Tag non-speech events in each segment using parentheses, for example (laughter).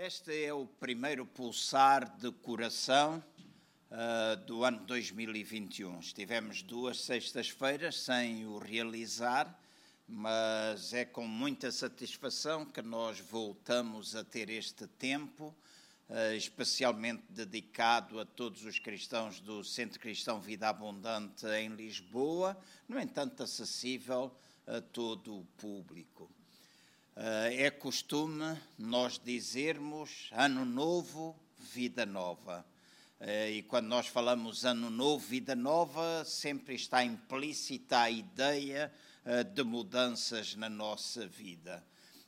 Este é o primeiro pulsar de coração uh, do ano 2021. Estivemos duas sextas-feiras sem o realizar, mas é com muita satisfação que nós voltamos a ter este tempo, uh, especialmente dedicado a todos os cristãos do Centro Cristão Vida Abundante em Lisboa, no entanto, acessível a todo o público. Eh, é costume nós dizermos ano novo, vida nova. Eh, e quando nós falamos ano novo, vida nova, sempre está implícita a ideia eh, de mudanças na nossa vida.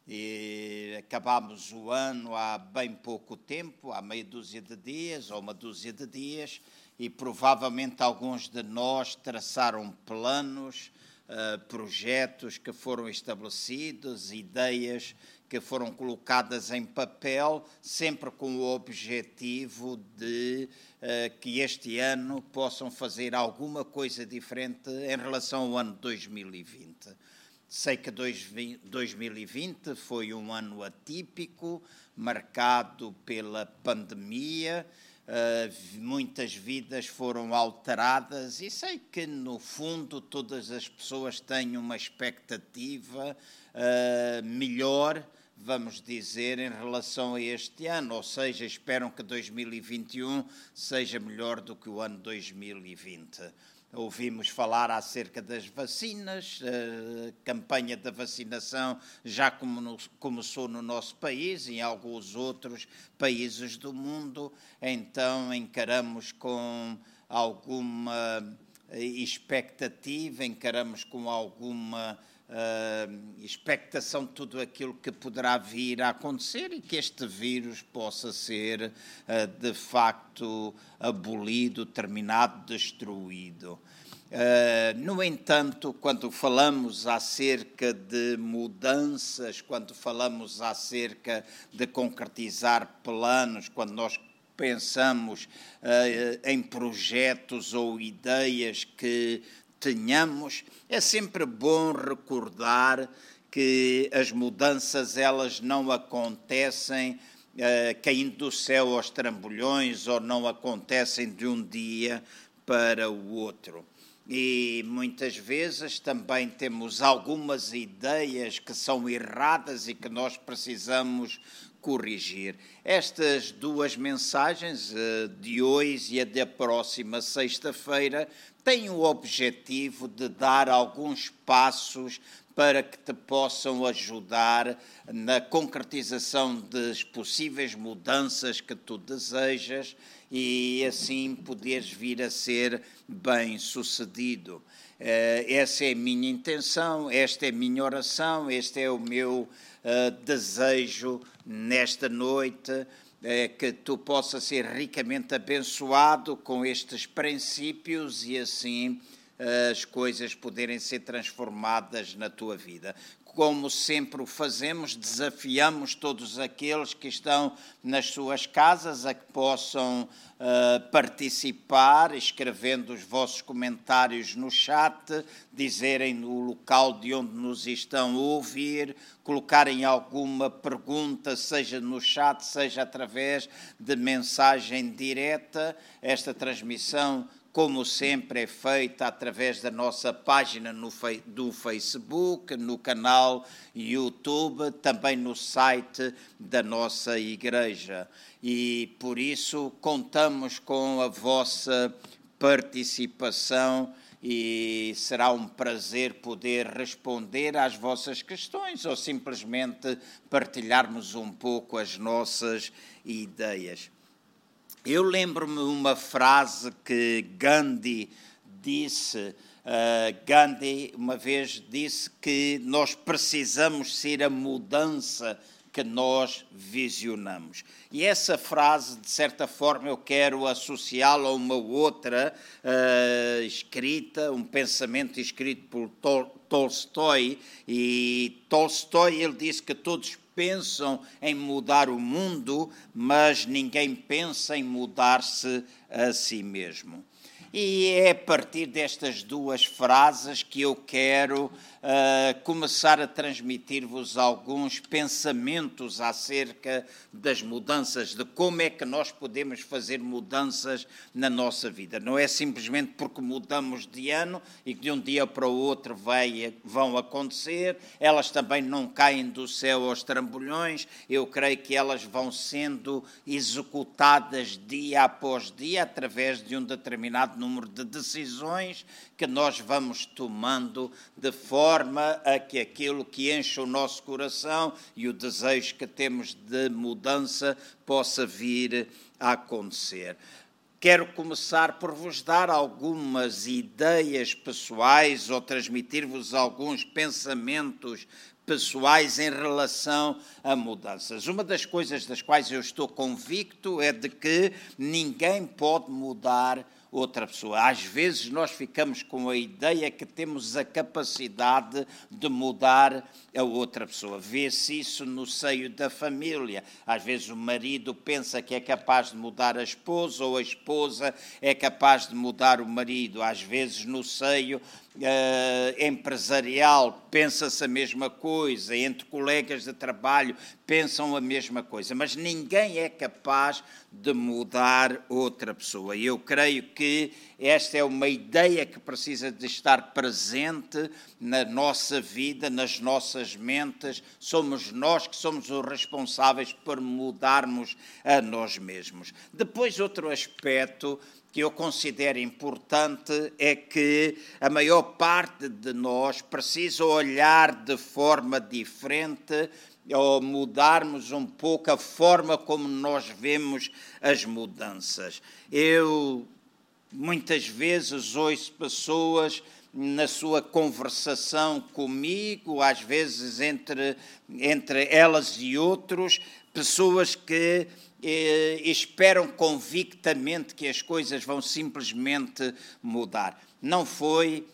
E acabamos o ano há bem pouco tempo, há meia dúzia de dias ou uma dúzia de dias, e provavelmente alguns de nós traçaram planos uh, projetos que foram estabelecidos, ideias que foram colocadas em papel, sempre com o objetivo de uh, que este ano possam fazer alguma coisa diferente em relação ao ano 2020. Sei que 2020 foi um ano atípico, marcado pela pandemia Uh, muitas vidas foram alteradas e sei que, no fundo, todas as pessoas têm uma expectativa uh, melhor, vamos dizer, em relação a este ano, ou seja, esperam que 2021 seja melhor do que o ano 2020. Ouvimos falar acerca das vacinas, a campanha da vacinação já começou no nosso país e em alguns outros países do mundo, então encaramos com alguma expectativa, encaramos com alguma uh, expectação de tudo aquilo que poderá vir a acontecer e que este vírus possa ser uh, de facto abolido, terminado, destruído. Uh, no entanto, quando falamos acerca de mudanças, quando falamos acerca de concretizar planos, quando nós pensamos uh, em projetos ou ideias que tenhamos, é sempre bom recordar que as mudanças elas não acontecem uh, caindo do céu aos trambolhões ou não acontecem de um dia para o outro. E muitas vezes também temos algumas ideias que são erradas e que nós precisamos corrigir. Estas duas mensagens, eh, de hoje e a da próxima sexta-feira, têm o objetivo de dar alguns passos para que te possam ajudar na concretização das possíveis mudanças que tu desejas e assim poderes vir a ser bem sucedido. Eh, essa é a minha intenção, esta é a minha oração, este é o meu uh, desejo nesta noite que tu possas ser ricamente abençoado com estes princípios e assim as coisas poderem ser transformadas na tua vida como sempre o fazemos, desafiamos todos aqueles que estão nas suas casas a que possam uh, participar, escrevendo os vossos comentários no chat, dizerem o local de onde nos estão a ouvir, colocarem alguma pergunta, seja no chat, seja através de mensagem direta. Esta transmissão como sempre é feita através da nossa página no, do Facebook, no canal YouTube, também no site da nossa igreja. E por isso contamos com a vossa participação e será um prazer poder responder às vossas questões ou simplesmente partilharmos um pouco as nossas ideias. Eu lembro-me uma frase que Gandhi disse. Uh, Gandhi uma vez disse que nós precisamos ser a mudança que nós visionamos. E essa frase, de certa forma, eu quero associá-la a uma outra uh, escrita, um pensamento escrito por Tol Tolstói. E Tolstói ele disse que todos pensam em mudar o mundo, mas ninguém pensa em mudar-se a si mesmo. E é a partir destas duas frases que eu quero uh, começar a transmitir-vos alguns pensamentos acerca das mudanças, de como é que nós podemos fazer mudanças na nossa vida. Não é simplesmente porque mudamos de ano e que de um dia para o outro vai, vão acontecer, elas também não caem do céu aos trambolhões, eu creio que elas vão sendo executadas dia após dia através de um determinado número de decisões que nós vamos tomando de forma a que aquilo que enche o nosso coração e o desejo que temos de mudança possa vir a acontecer. Quero começar por vos dar algumas ideias pessoais ou transmitir-vos alguns pensamentos pessoais em relação a mudanças. Uma das coisas das quais eu estou convicto é de que ninguém pode mudar outra pessoa. Às vezes nós ficamos com a ideia que temos a capacidade de mudar a outra pessoa. Vê-se isso no seio da família. Às vezes o marido pensa que é capaz de mudar a esposa ou a esposa é capaz de mudar o marido. Às vezes no seio Uh, empresarial pensa-se a mesma coisa, entre colegas de trabalho pensam a mesma coisa, mas ninguém é capaz de mudar outra pessoa. E eu creio que esta é uma ideia que precisa de estar presente na nossa vida, nas nossas mentes. Somos nós que somos os responsáveis por mudarmos a nós mesmos. Depois, outro aspecto que eu considero importante é que a maior parte de nós precisa olhar de forma diferente ou mudarmos um pouco a forma como nós vemos as mudanças. Eu muitas vezes ouço pessoas na sua conversação comigo, às vezes entre, entre elas e outros, pessoas que eh, esperam convictamente que as coisas vão simplesmente mudar. Não foi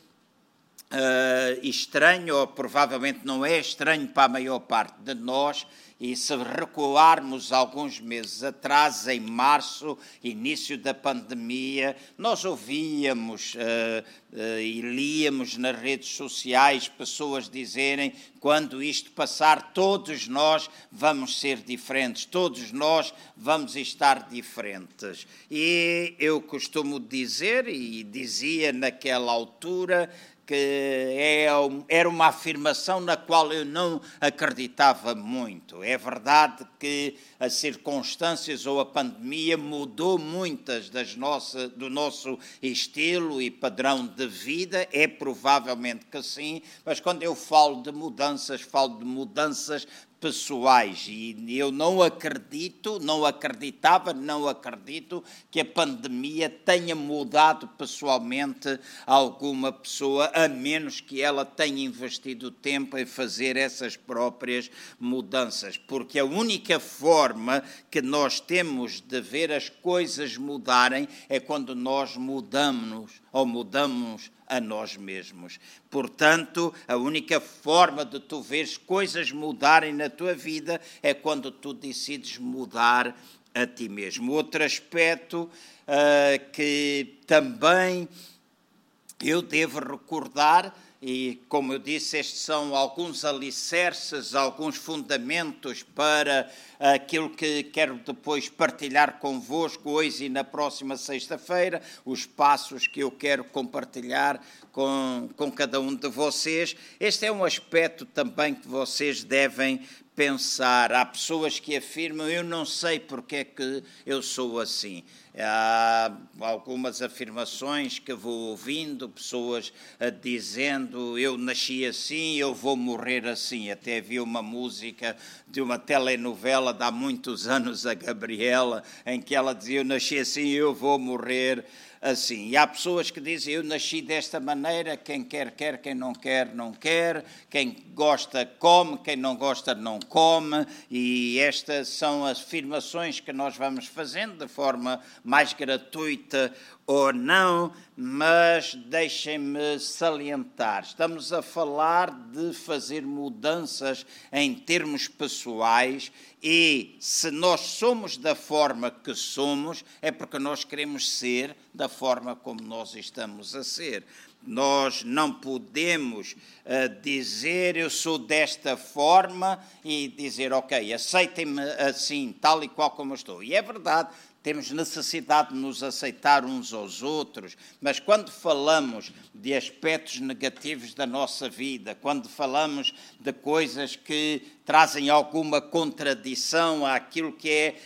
uh, estranho, ou provavelmente não é estranho para a maior parte de nós, e se recuarmos alguns meses atrás, em março, início da pandemia, nós ouvíamos uh, uh, e líamos nas redes sociais pessoas dizerem: quando isto passar, todos nós vamos ser diferentes, todos nós vamos estar diferentes. E eu costumo dizer, e dizia naquela altura, que é, era uma afirmação na qual eu não acreditava muito. É verdade que as circunstâncias ou a pandemia mudou muitas das nossa, do nosso estilo e padrão de vida, é provavelmente que sim, mas quando eu falo de mudanças, falo de mudanças pessoais. E eu não acredito, não acreditava, não acredito que a pandemia tenha mudado pessoalmente alguma pessoa, a menos que ela tenha investido tempo em fazer essas próprias mudanças, porque a única forma que nós temos de ver as coisas mudarem é quando nós mudamos ou mudamos a nós mesmos. Portanto, a única forma de tu veres coisas mudarem na tua vida é quando tu decides mudar a ti mesmo. Outro aspecto uh, que também eu devo recordar e, como eu disse, estes são alguns alicerces, alguns fundamentos para aquilo que quero depois partilhar convosco hoje e na próxima sexta-feira, os passos que eu quero compartilhar com, com cada um de vocês. Este é um aspecto também que vocês devem pensar. Há pessoas que afirmam: Eu não sei porque é que eu sou assim. Há algumas afirmações que vou ouvindo, pessoas dizendo eu nasci assim, eu vou morrer assim. Até vi uma música de uma telenovela de há muitos (laughs) anos, a Gabriela, em que ela dizia eu nasci assim, eu vou morrer assim. E há pessoas que dizem: Eu nasci desta maneira, quem quer, quer, quem não quer, não quer, quem gosta, come, quem não gosta, não come. E estas são as afirmações que nós vamos fazendo de forma mais gratuita ou não, mas deixem-me salientar: estamos a falar de fazer mudanças em termos pessoais e se nós somos da forma que somos, é porque nós queremos ser da forma como nós estamos a ser. Nós não podemos uh, dizer eu sou desta forma e dizer, ok, aceitem-me assim, tal e qual como eu estou. E é verdade, temos necessidade de nos aceitar uns aos outros, mas quando falamos de aspectos negativos da nossa vida, quando falamos de coisas que trazem alguma contradição àquilo que é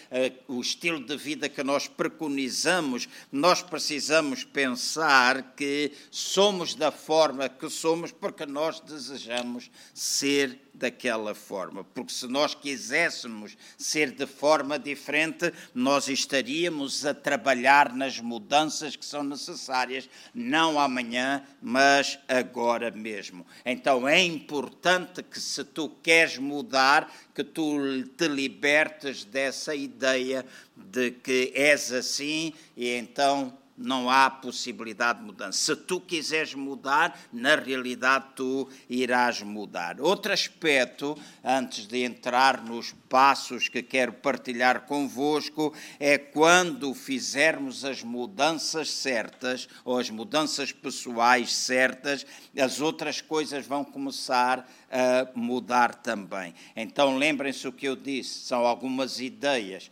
uh, o estilo de vida que nós preconizamos, nós precisamos pensar que somos da forma que somos porque nós desejamos ser daquela forma. Porque se nós quiséssemos ser de forma diferente, nós estaríamos a trabalhar nas mudanças que são necessárias, não amanhã, mas agora mesmo. Então é importante que se tu queres mudar, mudar, que tu te libertes dessa ideia de que és assim e então não há possibilidade de mudança. Se tu quiseres mudar, na realidade tu irás mudar. Outro aspecto, antes de entrar nos passos que quero partilhar convosco, é quando fizermos as mudanças certas, ou as mudanças pessoais certas, as outras coisas vão começar a mudar também. Então lembrem-se o que eu disse, são algumas ideias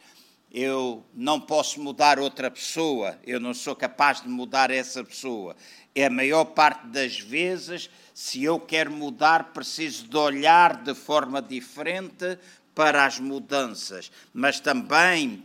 eu não posso mudar outra pessoa, eu não sou capaz de mudar essa pessoa. É a maior parte das vezes, se eu quero mudar, preciso de olhar de forma diferente para as mudanças, mas também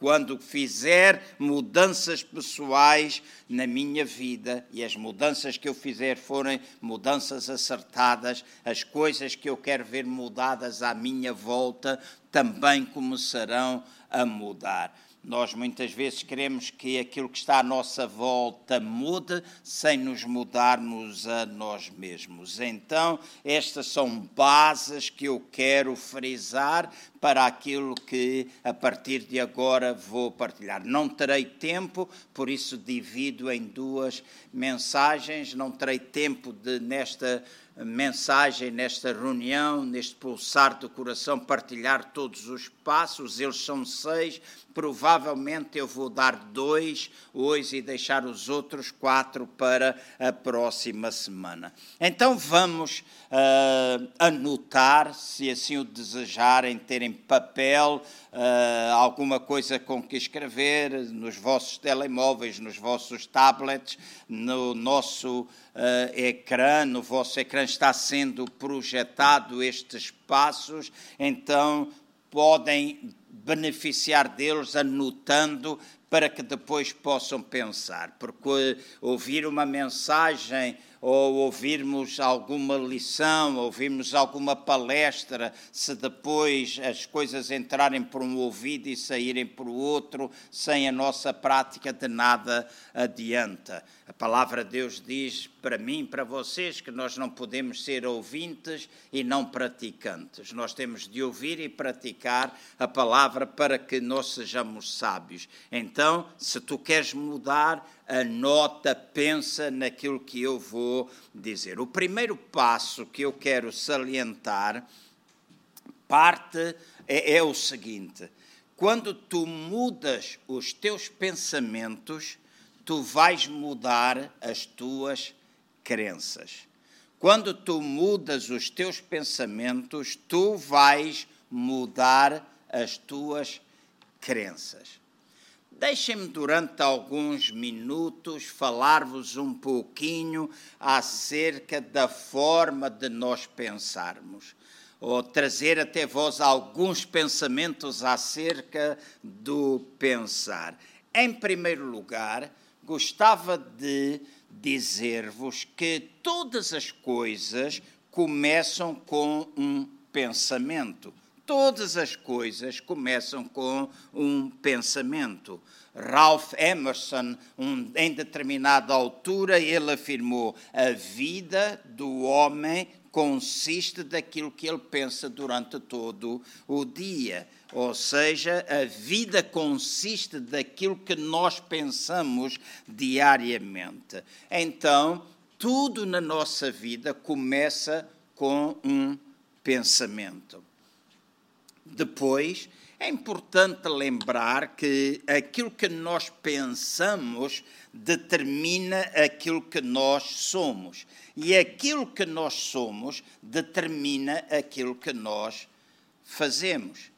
quando fizer mudanças pessoais na minha vida e as mudanças que eu fizer forem mudanças acertadas, as coisas que eu quero ver mudadas à minha volta também começarão a mudar. Nós muitas vezes queremos que aquilo que está à nossa volta mude sem nos mudarmos a nós mesmos. Então, estas são bases que eu quero frisar para aquilo que a partir de agora vou partilhar. Não terei tempo, por isso divido em duas mensagens. Não terei tempo de, nesta mensagem, nesta reunião, neste pulsar do coração, partilhar todos os passos. Eles são seis. Provavelmente eu vou dar dois hoje e deixar os outros quatro para a próxima semana. Então vamos uh, anotar, se assim o desejarem, terem papel, uh, alguma coisa com que escrever, nos vossos telemóveis, nos vossos tablets, no nosso uh, ecrã, no vosso ecrã está sendo projetado estes passos, então podem beneficiar deles anotando para que depois possam pensar. Porque ouvir uma mensagem ou ouvirmos alguma lição, ouvirmos alguma palestra, se depois as coisas entrarem por um ouvido e saírem por outro, sem a nossa prática, de nada adianta. A palavra de Deus diz para mim, para vocês, que nós não podemos ser ouvintes e não praticantes. Nós temos de ouvir e praticar a palavra para que nós sejamos sábios. Então, se tu queres mudar, anota, pensa naquilo que eu vou dizer. O primeiro passo que eu quero salientar parte é, é o seguinte: quando tu mudas os teus pensamentos, tu vais mudar as tuas crenças. Quando tu mudas os teus pensamentos, tu vais mudar as tuas crenças. Deixem-me durante alguns minutos falar-vos um pouquinho acerca da forma de nós pensarmos, ou trazer até vós alguns pensamentos acerca do pensar. Em primeiro lugar, gostava de dizer-vos que todas as coisas começam com um pensamento. Todas as coisas começam com um pensamento. Ralph Emerson, um, em determinada altura, ele afirmou: a vida do homem consiste daquilo que ele pensa durante todo o dia. Ou seja, a vida consiste daquilo que nós pensamos diariamente. Então, tudo na nossa vida começa com um pensamento. Depois, É importante lembrar que aquilo que nós pensamos determina aquilo que nós somos. E aquilo que nós somos determina aquilo que nós fazemos.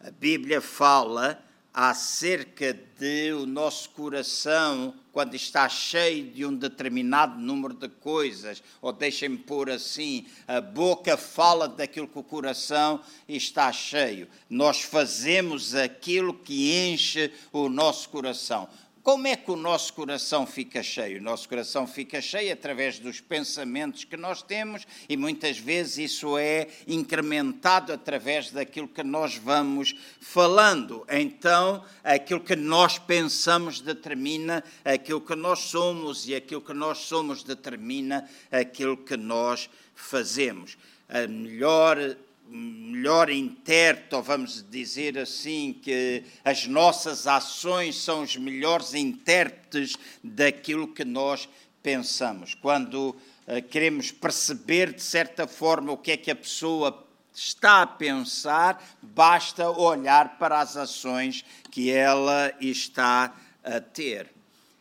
A Bíblia fala acerca de o nosso coração quando está cheio de um determinado número de coisas, ou deixem-me pôr assim, a boca fala daquilo que o coração está cheio. Nós fazemos aquilo que enche o nosso coração. Como é que o nosso coração fica cheio? O nosso coração fica cheio através dos pensamentos que nós temos e muitas vezes isso é incrementado através daquilo que nós vamos falando. Então, aquilo que nós pensamos determina aquilo que nós somos e aquilo que nós somos determina aquilo que nós fazemos. A melhor melhor intérprete, ou vamos dizer assim, que as nossas ações são os melhores intérpretes daquilo que nós pensamos. Quando uh, queremos perceber, de certa forma, o que é que a pessoa está a pensar, basta olhar para as ações que ela está a ter.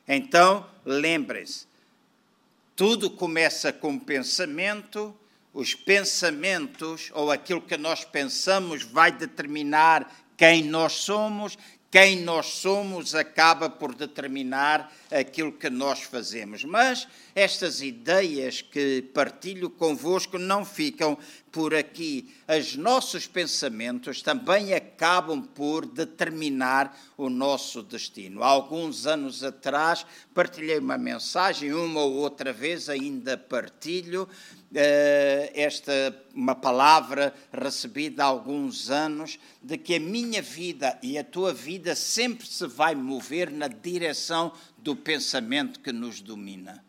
Então, lembrem-se, tudo começa com pensamento os pensamentos ou aquilo que nós pensamos vai determinar quem nós somos, quem nós somos acaba por determinar aquilo que nós fazemos. Mas estas ideias que partilho convosco não ficam por aqui. Os nossos pensamentos também acabam por determinar o nosso destino. Há alguns anos atrás partilhei uma mensagem, uma ou outra vez ainda partilho, eh, esta uma palavra recebida há alguns anos de que a minha vida e a tua vida sempre se vai mover na direção do pensamento que nos domina.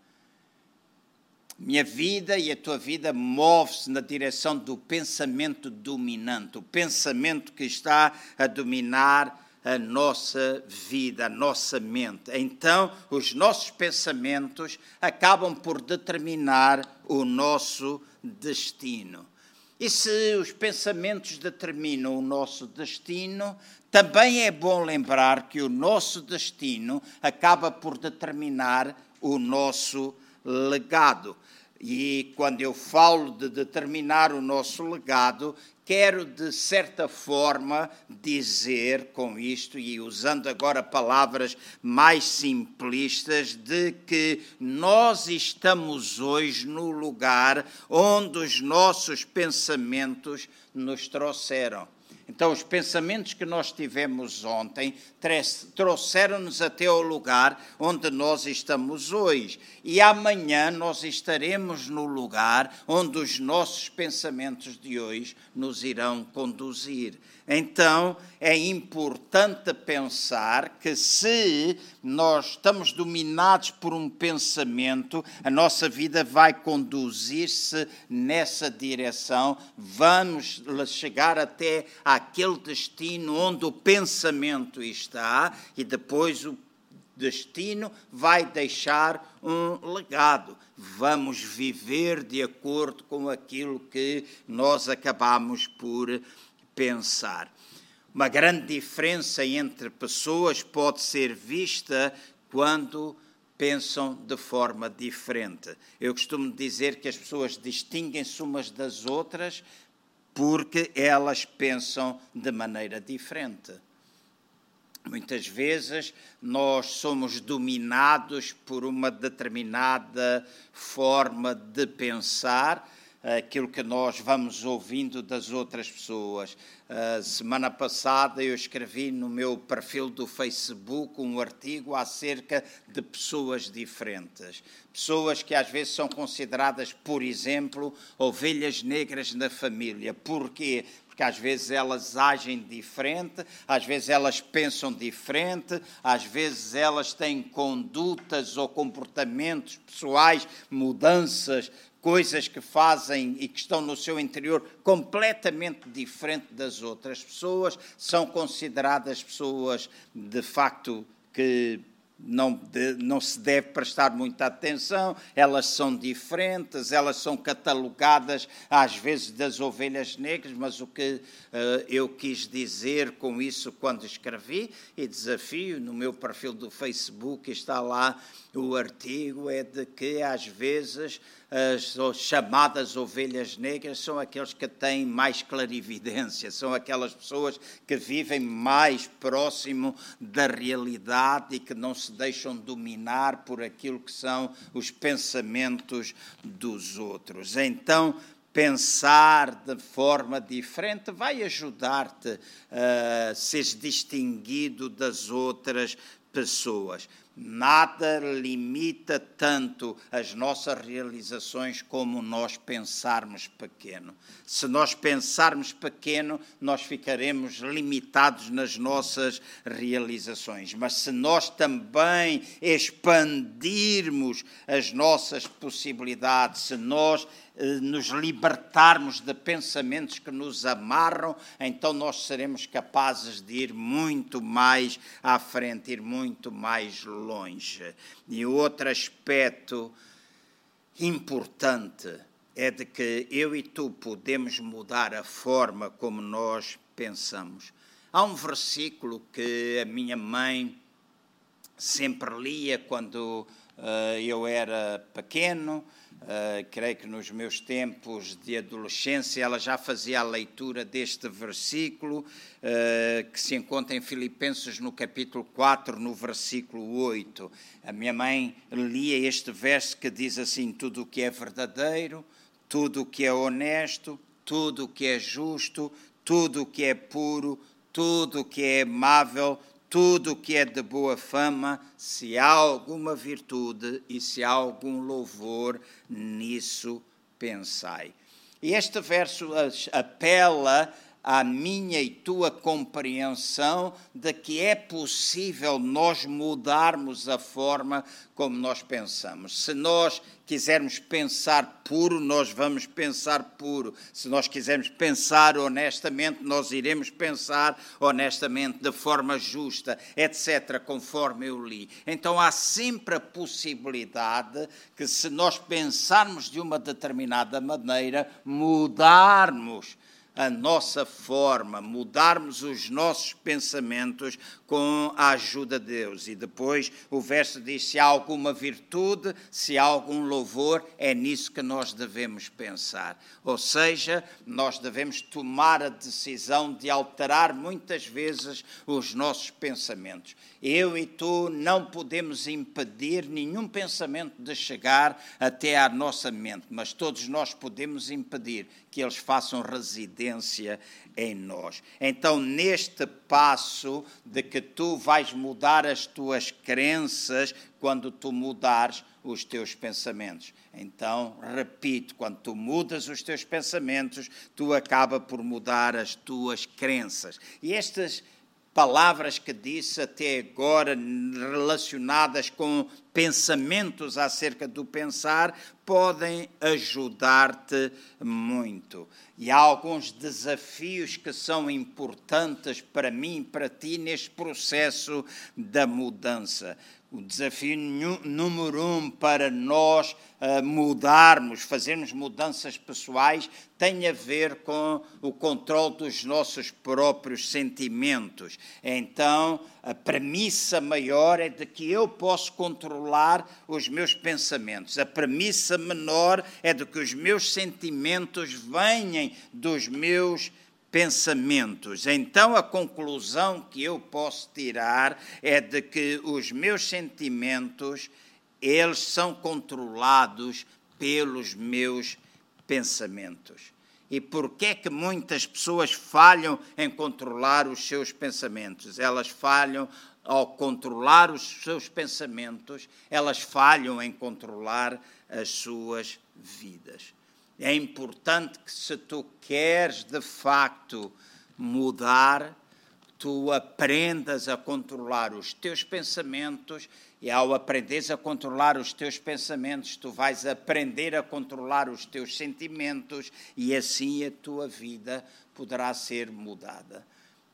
Minha vida e a tua vida move-se na direção do pensamento dominante, o pensamento que está a dominar a nossa vida, a nossa mente. Então, os nossos pensamentos acabam por determinar o nosso destino. E se os pensamentos determinam o nosso destino, também é bom lembrar que o nosso destino acaba por determinar o nosso legado. E quando eu falo de determinar o nosso legado, quero de certa forma dizer com isto, e usando agora palavras mais simplistas, de que nós estamos hoje no lugar onde os nossos pensamentos nos trouxeram. Então, os pensamentos que nós tivemos ontem trouxeram-nos até ao lugar onde nós estamos hoje. E amanhã nós estaremos no lugar onde os nossos pensamentos de hoje nos irão conduzir. Então, é importante pensar que se nós estamos dominados por um pensamento, a nossa vida vai conduzir-se nessa direção, vamos chegar até aquele destino onde o pensamento está e depois o destino vai deixar um legado. Vamos viver de acordo com aquilo que nós acabamos por pensar. Uma grande diferença entre pessoas pode ser vista quando pensam de forma diferente. Eu costumo dizer que as pessoas distinguem-se umas das outras porque elas pensam de maneira diferente. Muitas vezes nós somos dominados por uma determinada forma de pensar aquilo que nós vamos ouvindo das outras pessoas. Semana passada eu escrevi no meu perfil do Facebook um artigo acerca de pessoas diferentes. Pessoas que às vezes são consideradas, por exemplo, ovelhas negras na família. Porquê? porque às vezes elas agem diferente, às vezes elas pensam diferente, às vezes elas têm condutas ou comportamentos pessoais, mudanças coisas que fazem e que estão no seu interior completamente diferente das outras pessoas, são consideradas pessoas de facto que não, de, não se deve prestar muita atenção, elas são diferentes, elas são catalogadas às vezes das ovelhas negras, mas o que uh, eu quis dizer com isso quando escrevi, e desafio no meu perfil do Facebook, está lá o artigo, é de que às vezes as chamadas ovelhas negras são aqueles que têm mais clarividência, são aquelas pessoas que vivem mais próximo da realidade e que não se deixam dominar por aquilo que são os pensamentos dos outros. Então, pensar de forma diferente vai ajudar-te a ser distinguido das outras pessoas. Nada limita tanto as nossas realizações como nós pensarmos pequeno. Se nós pensarmos pequeno, nós ficaremos limitados nas nossas realizações. Mas se nós também expandirmos as nossas possibilidades, se nós nos libertarmos de pensamentos que nos amarram, então nós seremos capazes de ir muito mais à frente, ir muito mais longe. E outro aspecto importante é de que eu e tu podemos mudar a forma como nós pensamos. Há um versículo que a minha mãe sempre lia quando uh, eu era pequeno, Uh, creio que nos meus tempos de adolescência ela já fazia a leitura deste versículo, uh, que se encontra em Filipenses no capítulo 4, no versículo 8. A minha mãe lia este verso que diz assim: Tudo o que é verdadeiro, tudo o que é honesto, tudo o que é justo, tudo o que é puro, tudo o que é amável, tudo o que é de boa fama, se há alguma virtude e se há algum louvor, nisso pensai. E este verso apela à minha e tua compreensão de que é possível nós mudarmos a forma como nós pensamos. Se nós quisermos pensar puro, nós vamos pensar puro. Se nós quisermos pensar honestamente, nós iremos pensar honestamente, de forma justa, etc., conforme eu li. Então há sempre a possibilidade que, se nós pensarmos de uma determinada maneira, mudarmos a nossa forma, mudarmos os nossos pensamentos com a ajuda de Deus. E depois o verso diz: se há alguma virtude, se há algum louvor, é nisso que nós devemos pensar. Ou seja, nós devemos tomar a decisão de alterar muitas vezes os nossos pensamentos. Eu e tu não podemos impedir nenhum pensamento de chegar até à nossa mente, mas todos nós podemos impedir que eles façam residência em nós. Então, neste passo de que tu vais mudar as tuas crenças quando tu mudares os teus pensamentos. Então, repito, quando tu mudas os teus pensamentos, tu acaba por mudar as tuas crenças. E estas palavras que disse até agora relacionadas com pensamentos acerca do pensar podem ajudar-te muito. E há alguns desafios que são importantes para mim para ti neste processo da mudança. O desafio número um para nós uh, mudarmos, fazermos mudanças pessoais, tem a ver com o controle dos nossos próprios sentimentos. Então, a premissa maior é de que eu posso controlar os meus pensamentos. A premissa menor é de que os meus sentimentos venham dos meus pensamentos. Então, a conclusão que eu posso tirar é de que os meus sentimentos, eles são controlados pelos meus pensamentos. E por que é que muitas pessoas falham em controlar os seus pensamentos? Elas falham ao controlar os seus pensamentos, elas falham em controlar as suas vidas. É importante que, se tu queres de facto mudar, tu aprendas a controlar os teus pensamentos e ao aprenderes a controlar os teus pensamentos, tu vais aprender a controlar os teus sentimentos e assim a tua vida poderá ser mudada.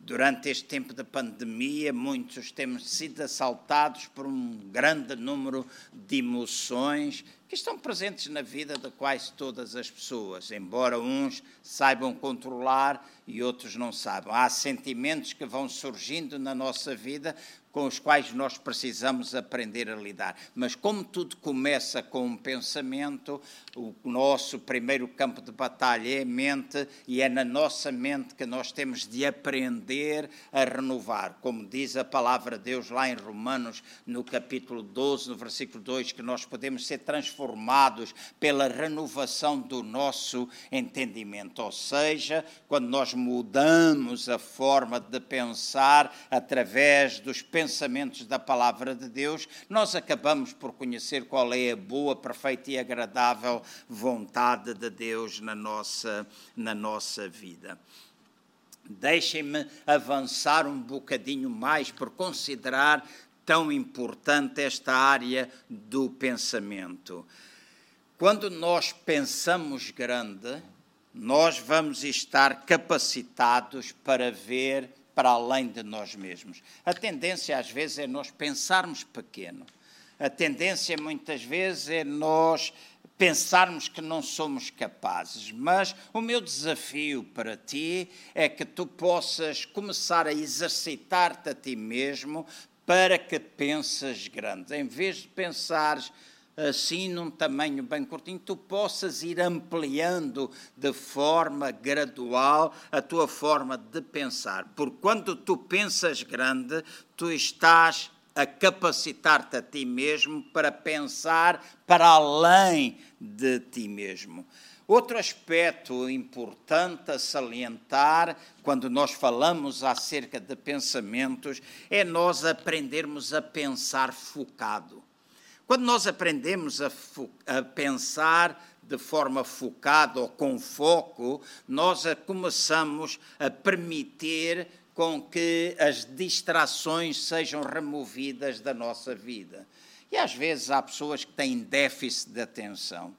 Durante este tempo de pandemia, muitos temos sido assaltados por um grande número de emoções que estão presentes na vida de quase todas as pessoas, embora uns saibam controlar e outros não saibam. Há sentimentos que vão surgindo na nossa vida com os quais nós precisamos aprender a lidar. Mas como tudo começa com um pensamento, o nosso primeiro campo de batalha é a mente e é na nossa mente que nós temos de aprender a renovar. Como diz a palavra de Deus lá em Romanos, no capítulo 12, no versículo 2, que nós podemos ser transformados pela renovação do nosso entendimento. Ou seja, quando nós mudamos a forma de pensar através dos pensamentos, pensamentos da palavra de Deus, nós acabamos por conhecer qual é a boa, perfeita e agradável vontade de Deus na nossa, na nossa vida. Deixem-me avançar um bocadinho mais por considerar tão importante esta área do pensamento. Quando nós pensamos grande, nós vamos estar capacitados para ver para além de nós mesmos. A tendência, às vezes, é nós pensarmos pequeno. A tendência, muitas vezes, é nós pensarmos que não somos capazes. Mas o meu desafio para ti é que tu possas começar a exercitar-te a ti mesmo para que pensas grande. Em vez de pensares assim num tamanho bem curtinho, tu possas ir ampliando de forma gradual a tua forma de pensar. Porque quando tu pensas grande, tu estás a capacitar-te a ti mesmo para pensar para além de ti mesmo. Outro aspecto importante a salientar quando nós falamos acerca de pensamentos é nós aprendermos a pensar focado. Quando nós aprendemos a, a pensar de forma focada ou com foco, nós a começamos a permitir com que as distrações sejam removidas da nossa vida. E às vezes há pessoas que têm déficit de atenção.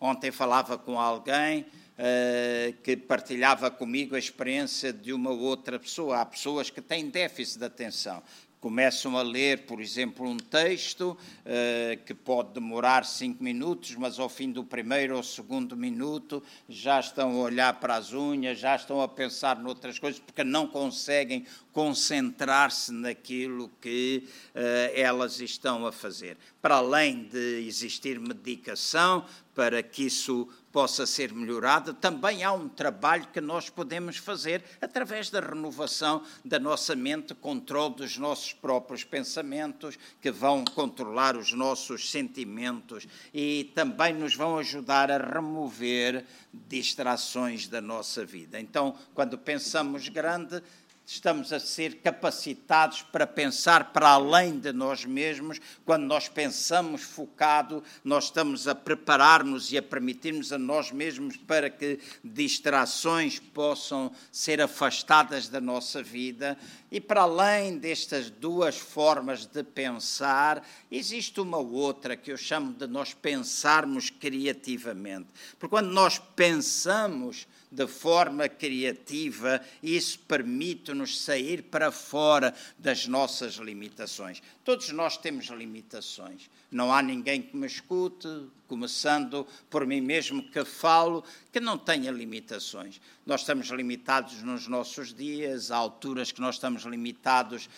Ontem falava com alguém uh, que partilhava comigo a experiência de uma outra pessoa. Há pessoas que têm déficit de atenção começam a ler, por exemplo, um texto uh, que pode demorar cinco minutos, mas ao fim do primeiro ou segundo minuto já estão a olhar para as unhas, já estão a pensar noutras coisas, porque não conseguem concentrar-se naquilo que uh, elas estão a fazer. Para além de existir medicação para que isso possa ser melhorada, também há um trabalho que nós podemos fazer através da renovação da nossa mente, controle dos nossos próprios pensamentos, que vão controlar os nossos sentimentos e também nos vão ajudar a remover distrações da nossa vida. Então, quando pensamos grande, estamos a ser capacitados para pensar para além de nós mesmos. Quando nós pensamos focado, nós estamos a preparar-nos e a permitirmos a nós mesmos para que distrações possam ser afastadas da nossa vida. E para além destas duas formas de pensar, existe uma outra que eu chamo de nós pensarmos criativamente. Porque quando nós pensamos de forma criativa, isso permite-nos sair para fora das nossas limitações. Todos nós temos limitações. Não há ninguém que me escute, começando por mim mesmo que falo, que não tenha limitações. Nós estamos limitados nos nossos dias, há alturas que nós estamos limitados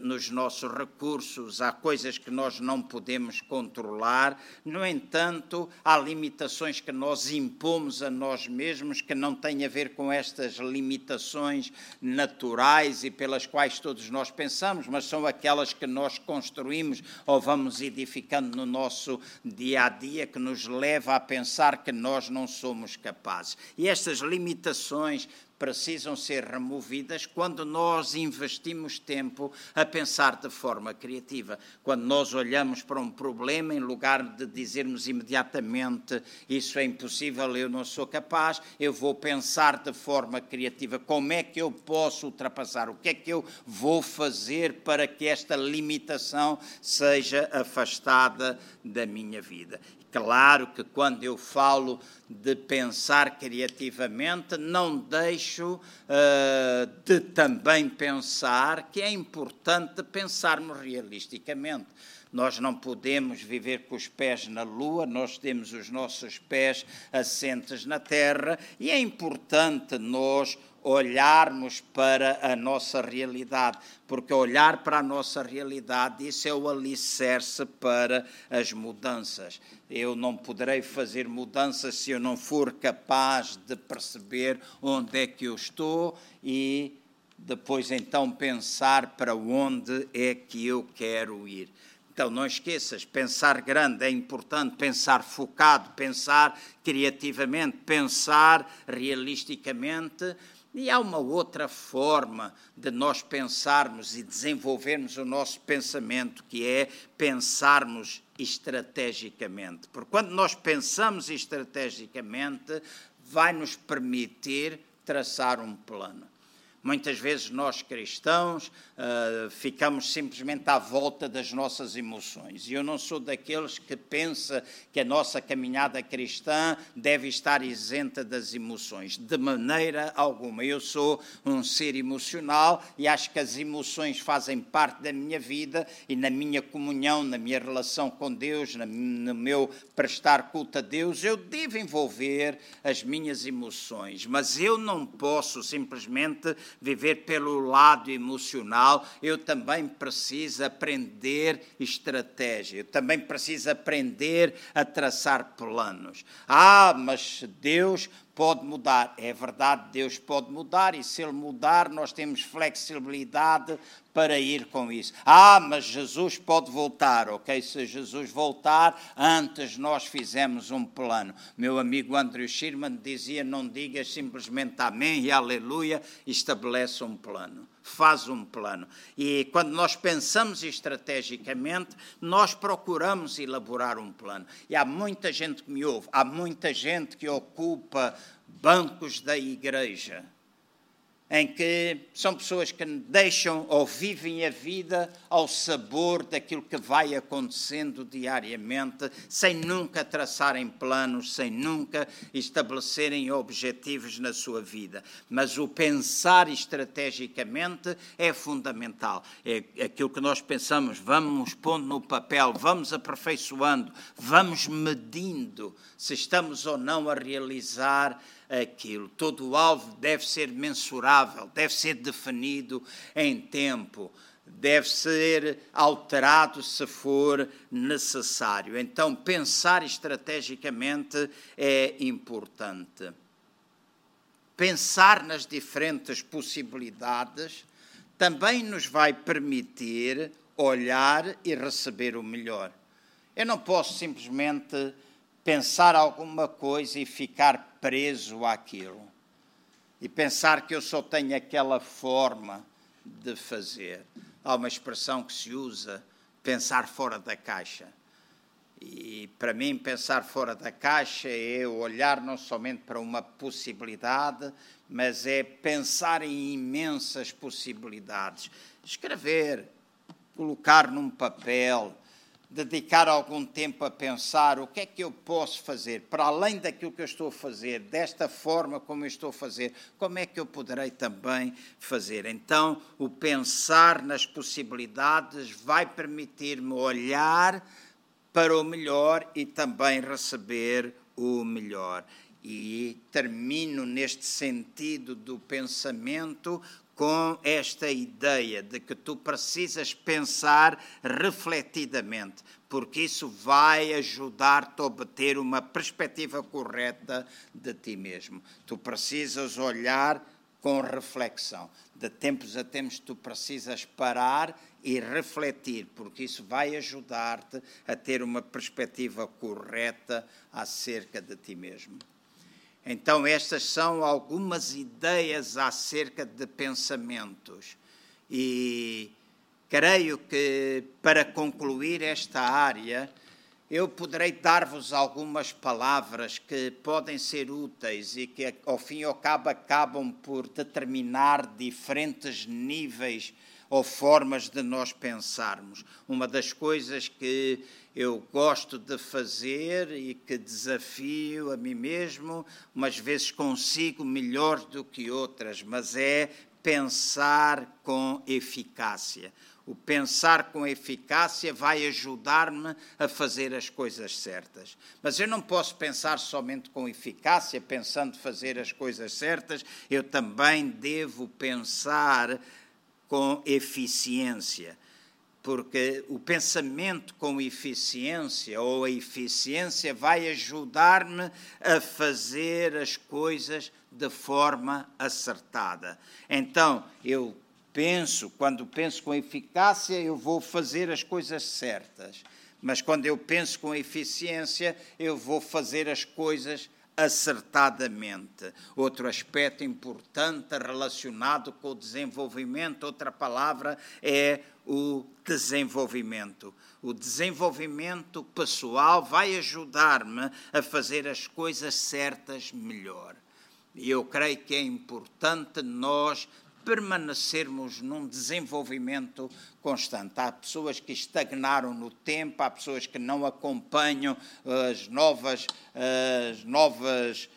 nos nossos recursos, há coisas que nós não podemos controlar. No entanto, há limitações que nós impomos a nós mesmos que não têm a ver com estas limitações naturais e pelas quais todos nós pensamos, mas são aquelas que nós construímos ou vamos edificando no nosso dia a dia que nos leva a pensar que nós não somos capazes. E estas limitações precisam ser removidas quando nós investimos tempo a pensar de forma criativa. Quando nós olhamos para um problema, em lugar de dizermos imediatamente isso é impossível, eu não sou capaz, eu vou pensar de forma criativa como é que eu posso ultrapassar, o que é que eu vou fazer para que esta limitação seja afastada da minha vida. Claro que quando eu falo de pensar criativamente, não deixo uh, de também pensar que é importante pensarmos realisticamente. Nós não podemos viver com os pés na lua, nós temos os nossos pés assentes na terra e é importante nós olharmos para a nossa realidade, porque olhar para a nossa realidade, isso é o alicerce para as mudanças. Eu não poderei fazer mudanças se eu não for capaz de perceber onde é que eu estou e depois então pensar para onde é que eu quero ir. Então, não esqueças, pensar grande é importante, pensar focado, pensar criativamente, pensar realisticamente. E há uma outra forma de nós pensarmos e desenvolvermos o nosso pensamento, que é pensarmos estrategicamente. Porque quando nós pensamos estrategicamente, vai nos permitir traçar um plano. Muitas vezes nós cristãos uh, ficamos simplesmente à volta das nossas emoções. E eu não sou daqueles que pensa que a nossa caminhada cristã deve estar isenta das emoções. De maneira alguma. Eu sou um ser emocional e acho que as emoções fazem parte da minha vida e na minha comunhão, na minha relação com Deus, no meu prestar culto a Deus, eu devo envolver as minhas emoções. Mas eu não posso simplesmente viver pelo lado emocional, eu também preciso aprender estratégia, eu também preciso aprender a traçar planos. Ah, mas Deus pode mudar. É verdade, Deus pode mudar, e se Ele mudar, nós temos flexibilidade para ir com isso. Ah, mas Jesus pode voltar, ok? Se Jesus voltar, antes nós fizemos um plano. Meu amigo Andrew Schirman dizia: não digas simplesmente amém e aleluia, estabelece um plano faz um plano. E quando nós pensamos estrategicamente, nós procuramos elaborar um plano. E há muita gente que me ouve, há muita gente que ocupa bancos da igreja em que são pessoas que deixam ou vivem a vida ao sabor daquilo que vai acontecendo diariamente, sem nunca traçarem planos, sem nunca estabelecerem objetivos na sua vida. Mas o pensar estrategicamente é fundamental. É aquilo que nós pensamos, vamos pondo no papel, vamos aperfeiçoando, vamos medindo se estamos ou não a realizar aquilo. Todo o alvo deve ser mensurável, deve ser definido em tempo, deve ser alterado se for necessário. Então, pensar estrategicamente é importante. Pensar nas diferentes possibilidades também nos vai permitir olhar e receber o melhor. Eu não posso simplesmente pensar alguma coisa e ficar preso àquilo. E pensar que eu só tenho aquela forma de fazer. Há uma expressão que se usa, pensar fora da caixa. E para mim, pensar fora da caixa é olhar não somente para uma possibilidade, mas é pensar em imensas possibilidades. Escrever, colocar num papel, dedicar algum tempo a pensar o que é que eu posso fazer, para além daquilo que eu estou a fazer, desta forma como eu estou a fazer, como é que eu poderei também fazer. Então, o pensar nas possibilidades vai permitir-me olhar para o melhor e também receber o melhor. E termino neste sentido do pensamento com esta ideia de que tu precisas pensar refletidamente, porque isso vai ajudar-te a obter uma perspectiva correta de ti mesmo. Tu precisas olhar com reflexão. De tempos a tempos tu precisas parar e refletir, porque isso vai ajudar-te a ter uma perspectiva correta acerca de ti mesmo. Então, estas são algumas ideias acerca de pensamentos. E creio que, para concluir esta área, eu poderei dar-vos algumas palavras que podem ser úteis e que, ao fim e ao cabo, acabam por determinar diferentes níveis ou formas de nós pensarmos. Uma das coisas que eu gosto de fazer e que desafio a mim mesmo, umas vezes consigo melhor do que outras, mas é pensar com eficácia. O pensar com eficácia vai ajudar-me a fazer as coisas certas. Mas eu não posso pensar somente com eficácia, pensando fazer as coisas certas, eu também devo pensar com eficiência. Porque o pensamento com eficiência ou a eficiência vai ajudar-me a fazer as coisas de forma acertada. Então, eu penso, quando penso com eficácia, eu vou fazer as coisas certas. Mas quando eu penso com eficiência, eu vou fazer as coisas acertadamente. Outro aspecto importante relacionado com o desenvolvimento, outra palavra é o desenvolvimento. O desenvolvimento pessoal vai ajudar-me a fazer as coisas certas melhor. E eu creio que é importante nós permanecermos num desenvolvimento constante. Há pessoas que estagnaram no tempo, há pessoas que não acompanham as novas, as novas,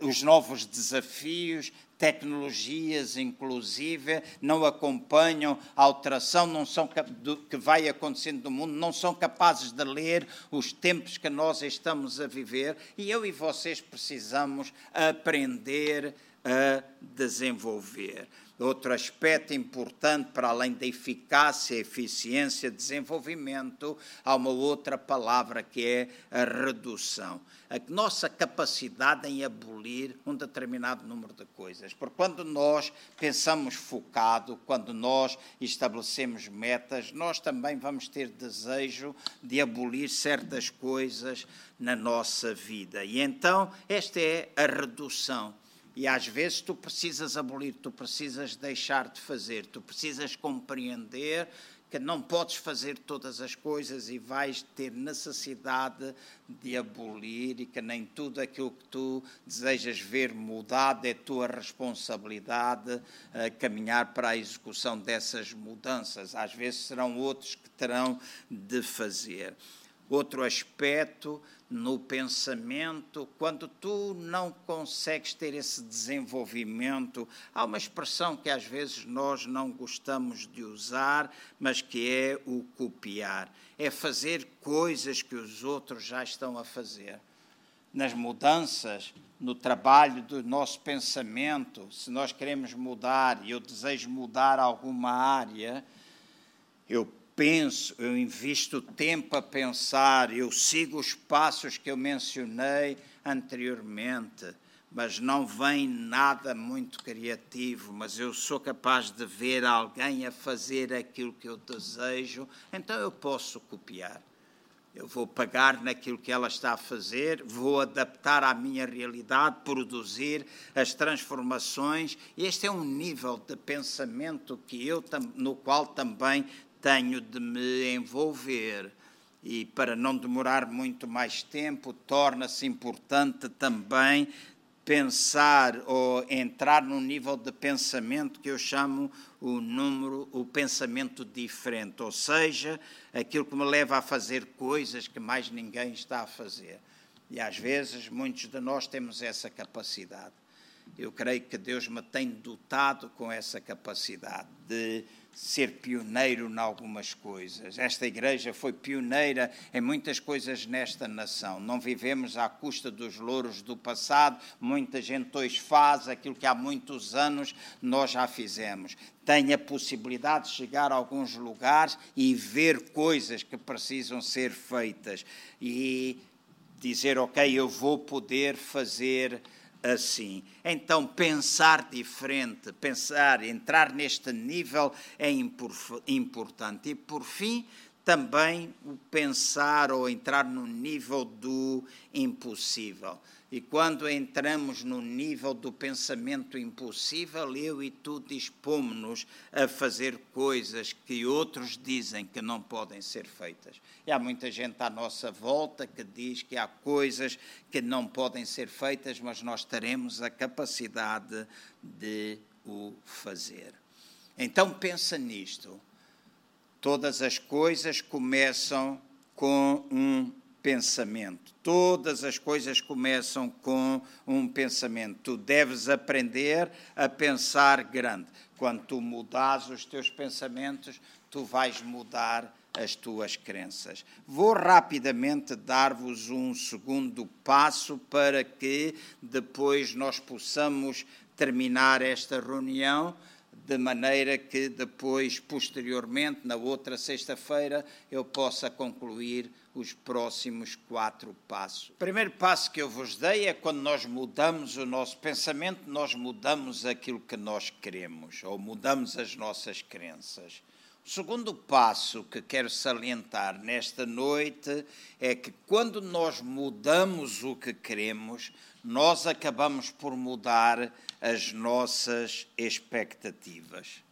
os novos desafios, tecnologias inclusive, não acompanham a alteração não são, do, que vai acontecendo no mundo, não são capazes de ler os tempos que nós estamos a viver e eu e vocês precisamos aprender a desenvolver. Outro aspecto importante, para além da eficácia, eficiência, desenvolvimento, há uma outra palavra que é a redução. A nossa capacidade em abolir um determinado número de coisas. Porque quando nós pensamos focado, quando nós estabelecemos metas, nós também vamos ter desejo de abolir certas coisas na nossa vida. E então, esta é a redução e às vezes tu precisas abolir, tu precisas deixar de fazer, tu precisas compreender que não podes fazer todas as coisas e vais ter necessidade de abolir e que nem tudo aquilo que tu desejas ver mudado é tua responsabilidade a caminhar para a execução dessas mudanças. Às vezes serão outros que terão de fazer. Outro aspecto no pensamento, quando tu não consegues ter esse desenvolvimento, há uma expressão que às vezes nós não gostamos de usar, mas que é o copiar. É fazer coisas que os outros já estão a fazer. Nas mudanças, no trabalho do nosso pensamento, se nós queremos mudar e eu desejo mudar alguma área, eu penso, eu invisto tempo a pensar, eu sigo os passos que eu mencionei anteriormente, mas não vem nada muito criativo, mas eu sou capaz de ver alguém a fazer aquilo que eu desejo, então eu posso copiar. Eu vou pagar naquilo que ela está a fazer, vou adaptar à minha realidade, produzir as transformações. Este é um nível de pensamento que eu, no qual também tenho de me envolver. E para não demorar muito mais tempo, torna-se importante também pensar ou entrar num nível de pensamento que eu chamo o número, o pensamento diferente, ou seja, aquilo que me leva a fazer coisas que mais ninguém está a fazer. E às vezes muitos de nós temos essa capacidade. Eu creio que Deus me tem dotado com essa capacidade de ser pioneiro em algumas coisas. Esta igreja foi pioneira em muitas coisas nesta nação. Não vivemos à custa dos louros do passado. Muita gente hoje faz aquilo que há muitos anos nós já fizemos. Tem a possibilidade de chegar a alguns lugares e ver coisas que precisam ser feitas e dizer, ok, eu vou poder fazer assim. Então, pensar diferente, pensar, entrar neste nível é importante. E, por fim, também o pensar ou entrar no nível do impossível. E quando entramos no nível do pensamento impossível, eu e tu dispomos-nos a fazer coisas que outros dizem que não podem ser feitas. E há muita gente à nossa volta que diz que há coisas que não podem ser feitas, mas nós teremos a capacidade de o fazer. Então pensa nisto. Todas as coisas começam com um pensamento. Todas as coisas começam com um pensamento. Tu deves aprender a pensar grande. Quando tu mudas os teus pensamentos, tu vais mudar as tuas crenças. Vou rapidamente dar-vos um segundo passo para que depois nós possamos terminar esta reunião de maneira que depois, posteriormente, na outra sexta-feira, eu possa concluir os próximos quatro passos. O primeiro passo que eu vos dei é quando nós mudamos o nosso pensamento, nós mudamos aquilo que nós queremos, ou mudamos as nossas crenças. Segundo passo que quero salientar nesta noite é que quando nós mudamos o que queremos, nós acabamos por mudar as nossas expectativas.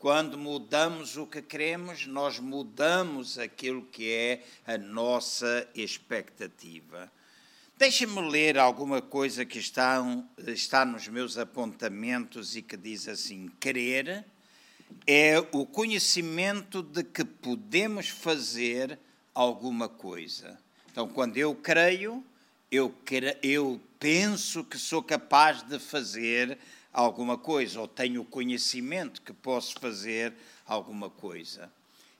Quando mudamos o que queremos, nós mudamos aquilo que é a nossa expectativa. Deixe-me ler alguma coisa que está, está nos meus apontamentos e que diz assim: querer é o conhecimento de que podemos fazer alguma coisa. Então, quando eu creio, eu, eu penso que sou capaz de fazer alguma coisa, ou tenho conhecimento que posso fazer alguma coisa.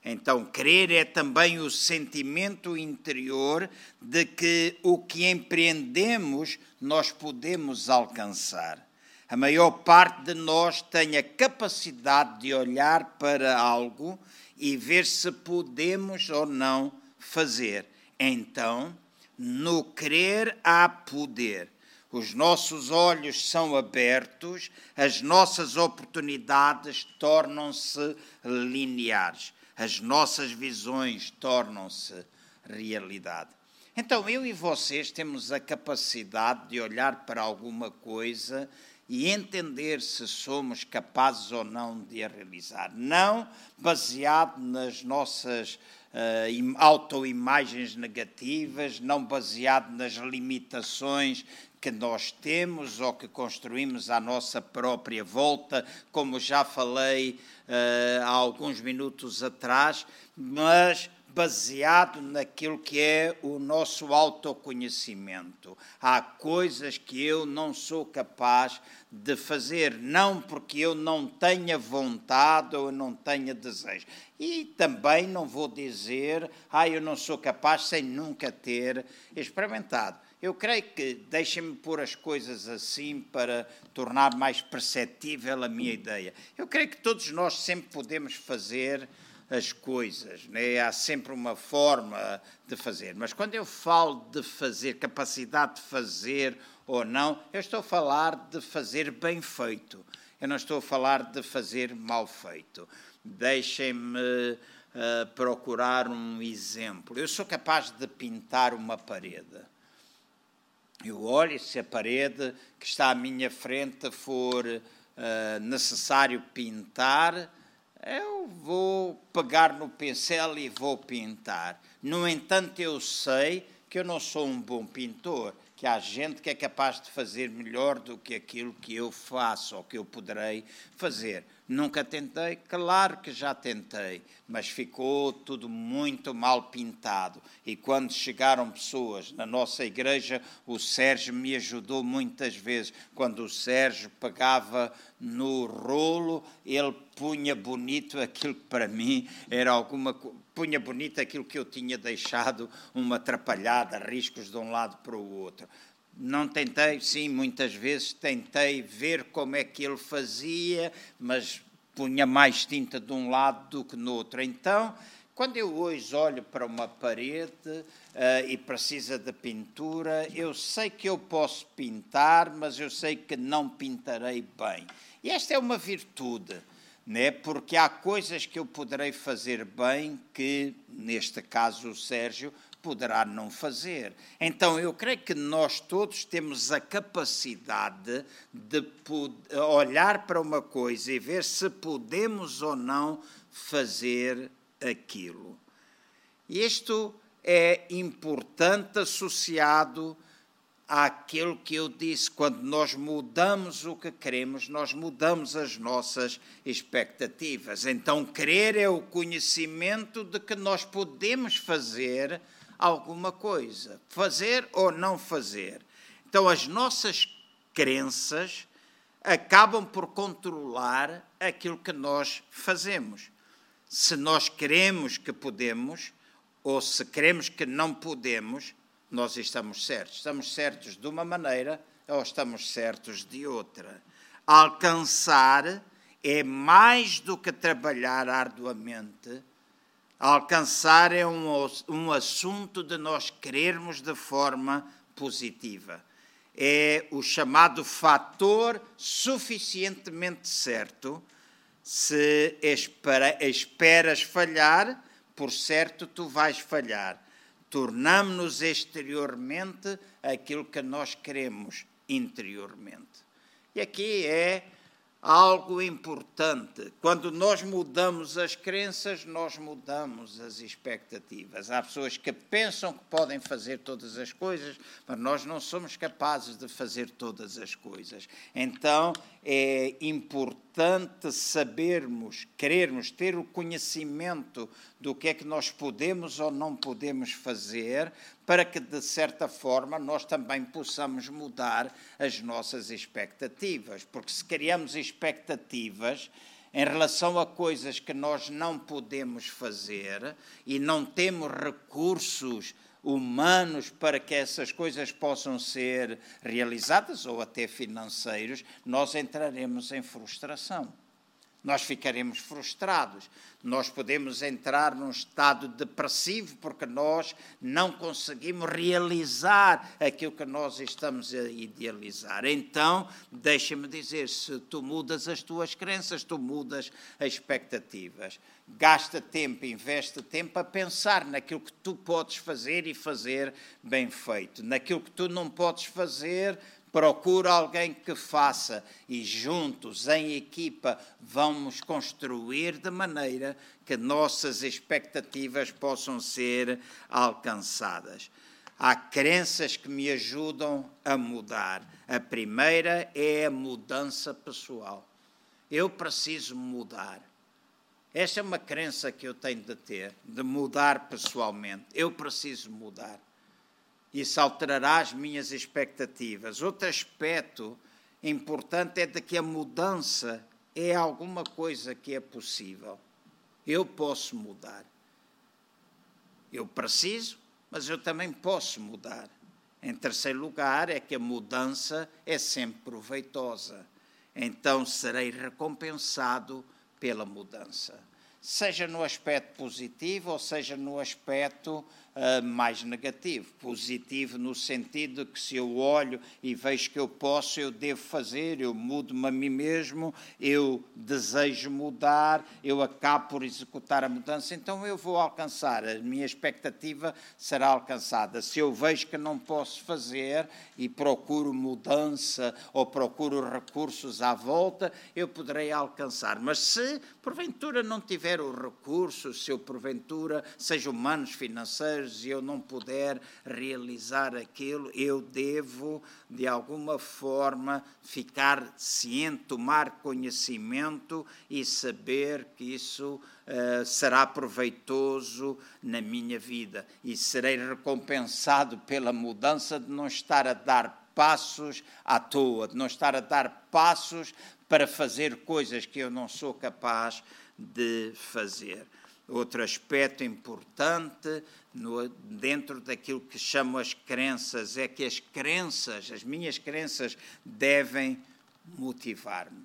Então, crer é também o sentimento interior de que o que empreendemos nós podemos alcançar. A maior parte de nós tem a capacidade de olhar para algo e ver se podemos ou não fazer. Então, no crer há poder os nossos olhos são abertos, as nossas oportunidades tornam-se lineares, as nossas visões tornam-se realidade. Então, eu e vocês temos a capacidade de olhar para alguma coisa e entender se somos capazes ou não de a realizar. Não baseado nas nossas uh, autoimagens negativas, não baseado nas limitações que nós temos ou que construímos à nossa própria volta, como já falei uh, há alguns minutos atrás, mas baseado naquilo que é o nosso autoconhecimento. Há coisas que eu não sou capaz de fazer, não porque eu não tenha vontade ou não tenha desejo. E também não vou dizer, ah, eu não sou capaz sem nunca ter experimentado. Eu creio que, deixem-me pôr as coisas assim para tornar mais perceptível a minha ideia. Eu creio que todos nós sempre podemos fazer as coisas, né? há sempre uma forma de fazer. Mas quando eu falo de fazer, capacidade de fazer ou não, eu estou a falar de fazer bem feito. Eu não estou a falar de fazer mal feito. Deixem-me uh, procurar um exemplo. Eu sou capaz de pintar uma parede. Eu olho, se a parede que está à minha frente for uh, necessário pintar, eu vou pegar no pincel e vou pintar. No entanto, eu sei que eu não sou um bom pintor, que há gente que é capaz de fazer melhor do que aquilo que eu faço ou que eu poderei fazer. Nunca tentei? Claro que já tentei, mas ficou tudo muito mal pintado. E quando chegaram pessoas na nossa igreja, o Sérgio me ajudou muitas vezes. Quando o Sérgio pegava no rolo, ele punha bonito aquilo que para mim era alguma punha bonito aquilo que eu tinha deixado uma atrapalhada, riscos de um lado para o outro. Não tentei, sim, muitas vezes tentei ver como é que ele fazia, mas punha mais tinta de um lado do que no outro. Então, quando eu hoje olho para uma parede uh, e precisa de pintura, eu sei que eu posso pintar, mas eu sei que não pintarei bem. E esta é uma virtude, né? porque há coisas que eu poderei fazer bem que, neste caso, o Sérgio poderá não fazer. Então, eu creio que nós todos temos a capacidade de olhar para uma coisa e ver se podemos ou não fazer aquilo. Isto é importante associado àquilo que eu disse, quando nós mudamos o que queremos, nós mudamos as nossas expectativas. Então, querer é o conhecimento de que nós podemos fazer alguma coisa, fazer ou não fazer. Então, as nossas crenças acabam por controlar aquilo que nós fazemos. Se nós queremos que podemos, ou se queremos que não podemos, nós estamos certos. Estamos certos de uma maneira ou estamos certos de outra. Alcançar é mais do que trabalhar arduamente. Alcançar é um, um assunto de nós querermos de forma positiva. É o chamado fator suficientemente certo. Se espera, esperas falhar, por certo tu vais falhar tornamos-nos exteriormente aquilo que nós queremos interiormente. E aqui é algo importante. Quando nós mudamos as crenças, nós mudamos as expectativas. Há pessoas que pensam que podem fazer todas as coisas, mas nós não somos capazes de fazer todas as coisas. Então é importante sabermos, querermos ter o conhecimento do que é que nós podemos ou não podemos fazer, para que, de certa forma, nós também possamos mudar as nossas expectativas. Porque se criamos expectativas em relação a coisas que nós não podemos fazer e não temos recursos humanos para que essas coisas possam ser realizadas ou até financeiros, nós entraremos em frustração nós ficaremos frustrados. Nós podemos entrar num estado depressivo porque nós não conseguimos realizar aquilo que nós estamos a idealizar. Então, deixa-me dizer: se tu mudas as tuas crenças, tu mudas as expectativas. Gasta tempo, investe tempo a pensar naquilo que tu podes fazer e fazer bem feito. Naquilo que tu não podes fazer, Procura alguém que faça e juntos, em equipa, vamos construir de maneira que nossas expectativas possam ser alcançadas. Há crenças que me ajudam a mudar. A primeira é a mudança pessoal. Eu preciso mudar. Esta é uma crença que eu tenho de ter, de mudar pessoalmente. Eu preciso mudar. Isso alterará as minhas expectativas. Outro aspecto importante é de que a mudança é alguma coisa que é possível. Eu posso mudar. Eu preciso, mas eu também posso mudar. Em terceiro lugar, é que a mudança é sempre proveitosa. Então serei recompensado pela mudança. Seja no aspecto positivo ou seja no aspecto uh, mais negativo. Positivo no sentido de que se eu olho e vejo que eu posso, eu devo fazer, eu mudo-me a mim mesmo, eu desejo mudar, eu acabo por executar a mudança, então eu vou alcançar, a minha expectativa será alcançada. Se eu vejo que não posso fazer e procuro mudança ou procuro recursos à volta, eu poderei alcançar. Mas se porventura não tiver os recursos, se eu porventura, seja humanos, financeiros, e eu não puder realizar aquilo, eu devo, de alguma forma, ficar ciente, tomar conhecimento e saber que isso uh, será proveitoso na minha vida e serei recompensado pela mudança de não estar a dar passos à toa, de não estar a dar passos para fazer coisas que eu não sou capaz de fazer. Outro aspecto importante no, dentro daquilo que chamo as crenças é que as crenças, as minhas crenças, devem motivar-me.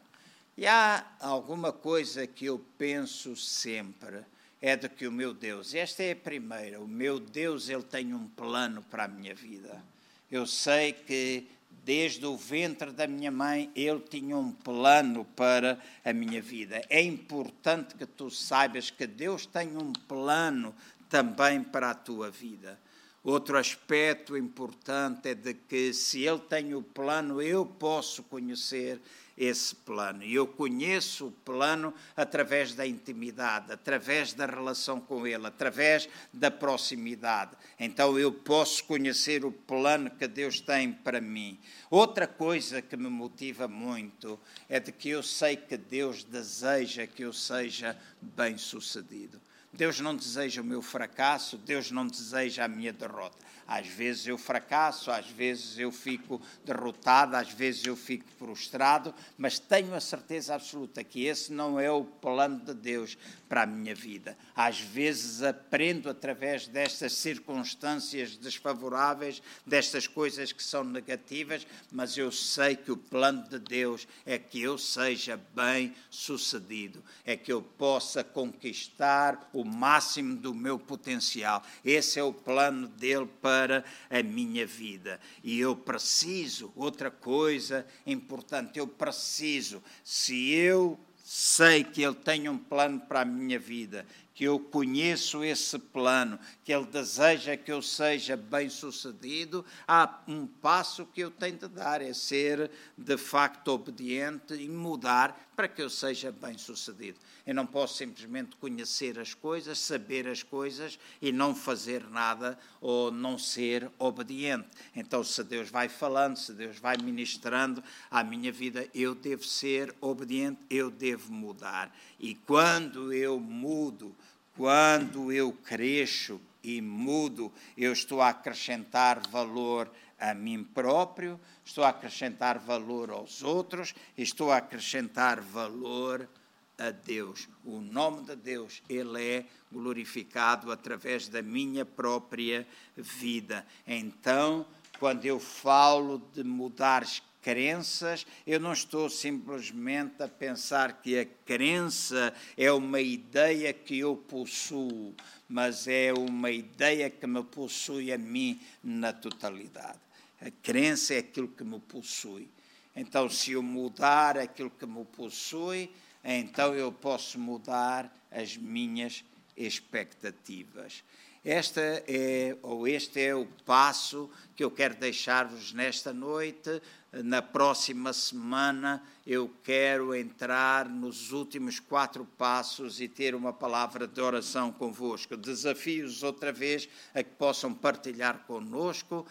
E há alguma coisa que eu penso sempre, é de que o meu Deus, esta é a primeira, o meu Deus, ele tem um plano para a minha vida. Eu sei que desde o ventre da minha mãe, Ele tinha um plano para a minha vida. É importante que tu saibas que Deus tem um plano também para a tua vida. Outro aspecto importante é de que se Ele tem o plano, eu posso conhecer esse plano. E eu conheço o plano através da intimidade, através da relação com Ele, através da proximidade. Então eu posso conhecer o plano que Deus tem para mim. Outra coisa que me motiva muito é de que eu sei que Deus deseja que eu seja bem-sucedido. Deus não deseja o meu fracasso, Deus não deseja a minha derrota. Às vezes eu fracasso, às vezes eu fico derrotado, às vezes eu fico frustrado, mas tenho a certeza absoluta que esse não é o plano de Deus para a minha vida. Às vezes aprendo através destas circunstâncias desfavoráveis, destas coisas que são negativas, mas eu sei que o plano de Deus é que eu seja bem sucedido, é que eu possa conquistar o máximo do meu potencial. Esse é o plano dele para para a minha vida. E eu preciso, outra coisa importante, eu preciso, se eu sei que Ele tem um plano para a minha vida, que eu conheço esse plano, que Ele deseja que eu seja bem-sucedido, há um passo que eu tenho de dar, é ser de facto obediente e mudar para que eu seja bem-sucedido. Eu não posso simplesmente conhecer as coisas, saber as coisas e não fazer nada ou não ser obediente. Então, se Deus vai falando, se Deus vai ministrando à minha vida, eu devo ser obediente, eu devo mudar. E quando eu mudo, quando eu cresço e mudo, eu estou a acrescentar valor a mim próprio, estou a acrescentar valor aos outros, estou a acrescentar valor a Deus. O nome de Deus, ele é glorificado através da minha própria vida. Então, quando eu falo de mudar crenças, eu não estou simplesmente a pensar que a crença é uma ideia que eu possuo, mas é uma ideia que me possui a mim na totalidade. A crença é aquilo que me possui. Então, se eu mudar aquilo que me possui, então eu posso mudar as minhas expectativas. Esta é, ou este é o passo que eu quero deixar-vos nesta noite. Na próxima semana eu quero entrar nos últimos quatro passos e ter uma palavra de oração convosco. Desafios outra vez a que possam partilhar conosco,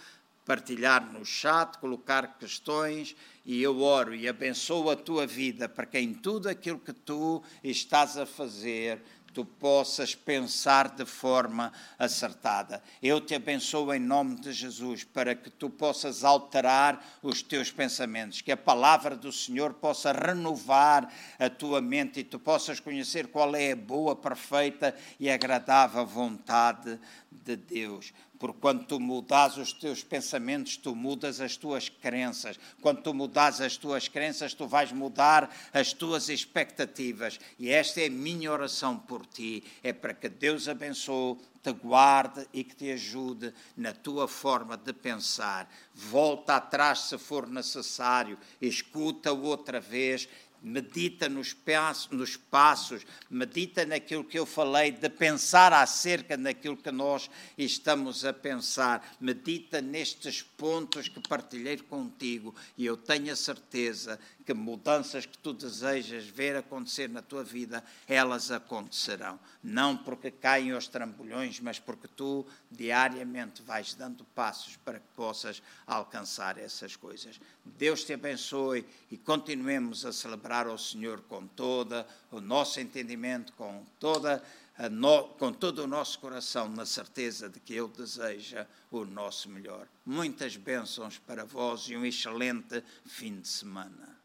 partilhar no chat, colocar questões e eu oro e abençoo a tua vida para que em tudo aquilo que tu estás a fazer tu possas pensar de forma acertada. Eu te abençoo em nome de Jesus para que tu possas alterar os teus pensamentos, que a palavra do Senhor possa renovar a tua mente e tu possas conhecer qual é a boa, perfeita e agradável vontade de Deus. Porque quando tu mudas os teus pensamentos, tu mudas as tuas crenças. Quando tu mudas as tuas crenças, tu vais mudar as tuas expectativas. E esta é a minha oração por ti. É para que Deus abençoe, te guarde e que te ajude na tua forma de pensar. Volta atrás se for necessário. Escuta outra vez medita nos passos, nos passos, medita naquilo que eu falei, de pensar acerca daquilo que nós estamos a pensar, medita nestes pontos que partilhei contigo e eu tenho a certeza que mudanças que tu desejas ver acontecer na tua vida, elas acontecerão. Não porque caem aos trambolhões, mas porque tu diariamente vais dando passos para que possas alcançar essas coisas. Deus te abençoe e continuemos a celebrar ao Senhor com todo o nosso entendimento, com toda no, com todo o nosso coração, na certeza de que Ele deseja o nosso melhor. Muitas bênçãos para vós e um excelente fim de semana.